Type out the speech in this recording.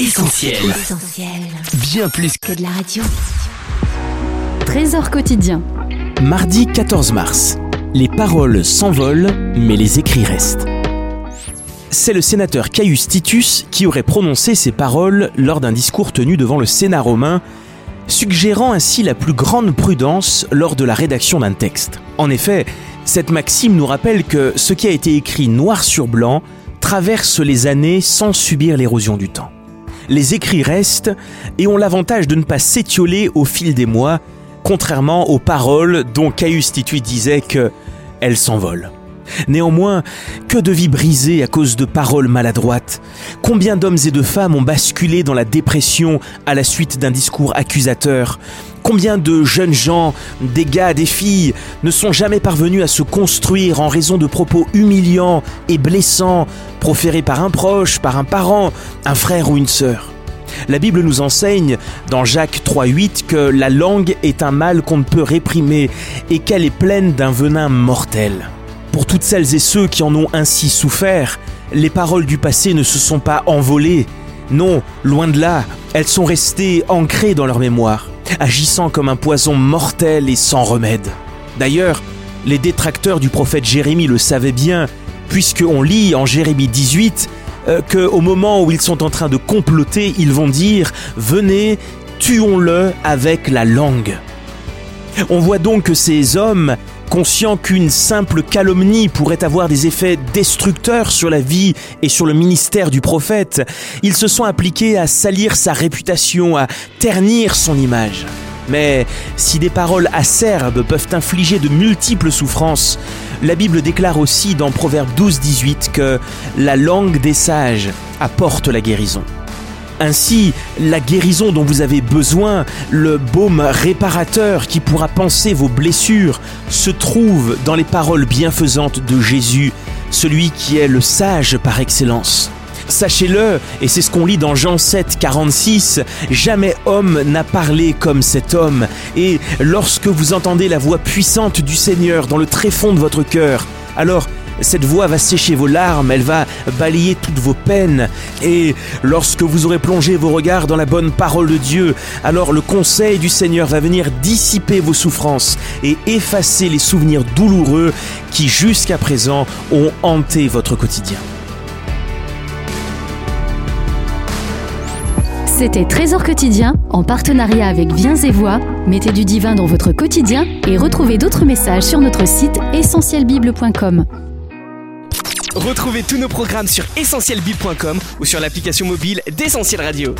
Essentiel. Bien plus que de la radio. Trésor quotidien. Mardi 14 mars. Les paroles s'envolent, mais les écrits restent. C'est le sénateur Caius Titus qui aurait prononcé ces paroles lors d'un discours tenu devant le Sénat romain, suggérant ainsi la plus grande prudence lors de la rédaction d'un texte. En effet, cette maxime nous rappelle que ce qui a été écrit noir sur blanc traverse les années sans subir l'érosion du temps. Les écrits restent et ont l'avantage de ne pas s'étioler au fil des mois, contrairement aux paroles dont Caius Titus disait que elles s'envolent. Néanmoins, que de vies brisées à cause de paroles maladroites. Combien d'hommes et de femmes ont basculé dans la dépression à la suite d'un discours accusateur. Combien de jeunes gens, des gars, des filles, ne sont jamais parvenus à se construire en raison de propos humiliants et blessants proférés par un proche, par un parent, un frère ou une sœur. La Bible nous enseigne dans Jacques 3.8 que la langue est un mal qu'on ne peut réprimer et qu'elle est pleine d'un venin mortel. Pour toutes celles et ceux qui en ont ainsi souffert, les paroles du passé ne se sont pas envolées. Non, loin de là, elles sont restées ancrées dans leur mémoire, agissant comme un poison mortel et sans remède. D'ailleurs, les détracteurs du prophète Jérémie le savaient bien, puisqu'on lit en Jérémie 18 euh, qu'au moment où ils sont en train de comploter, ils vont dire ⁇ Venez, tuons-le avec la langue ⁇ On voit donc que ces hommes Conscients qu'une simple calomnie pourrait avoir des effets destructeurs sur la vie et sur le ministère du prophète, ils se sont appliqués à salir sa réputation, à ternir son image. Mais si des paroles acerbes peuvent infliger de multiples souffrances, la Bible déclare aussi dans Proverbe 12-18 que la langue des sages apporte la guérison. Ainsi, la guérison dont vous avez besoin, le baume réparateur qui pourra panser vos blessures, se trouve dans les paroles bienfaisantes de Jésus, celui qui est le sage par excellence. Sachez-le, et c'est ce qu'on lit dans Jean 7, 46, jamais homme n'a parlé comme cet homme. Et lorsque vous entendez la voix puissante du Seigneur dans le tréfonds de votre cœur, alors cette voix va sécher vos larmes, elle va balayer toutes vos peines. Et lorsque vous aurez plongé vos regards dans la bonne parole de Dieu, alors le conseil du Seigneur va venir dissiper vos souffrances et effacer les souvenirs douloureux qui jusqu'à présent ont hanté votre quotidien. C'était Trésor quotidien en partenariat avec Viens et Voix. Mettez du divin dans votre quotidien et retrouvez d'autres messages sur notre site essentielbible.com. Retrouvez tous nos programmes sur essentielbible.com ou sur l'application mobile d'Essentiel Radio.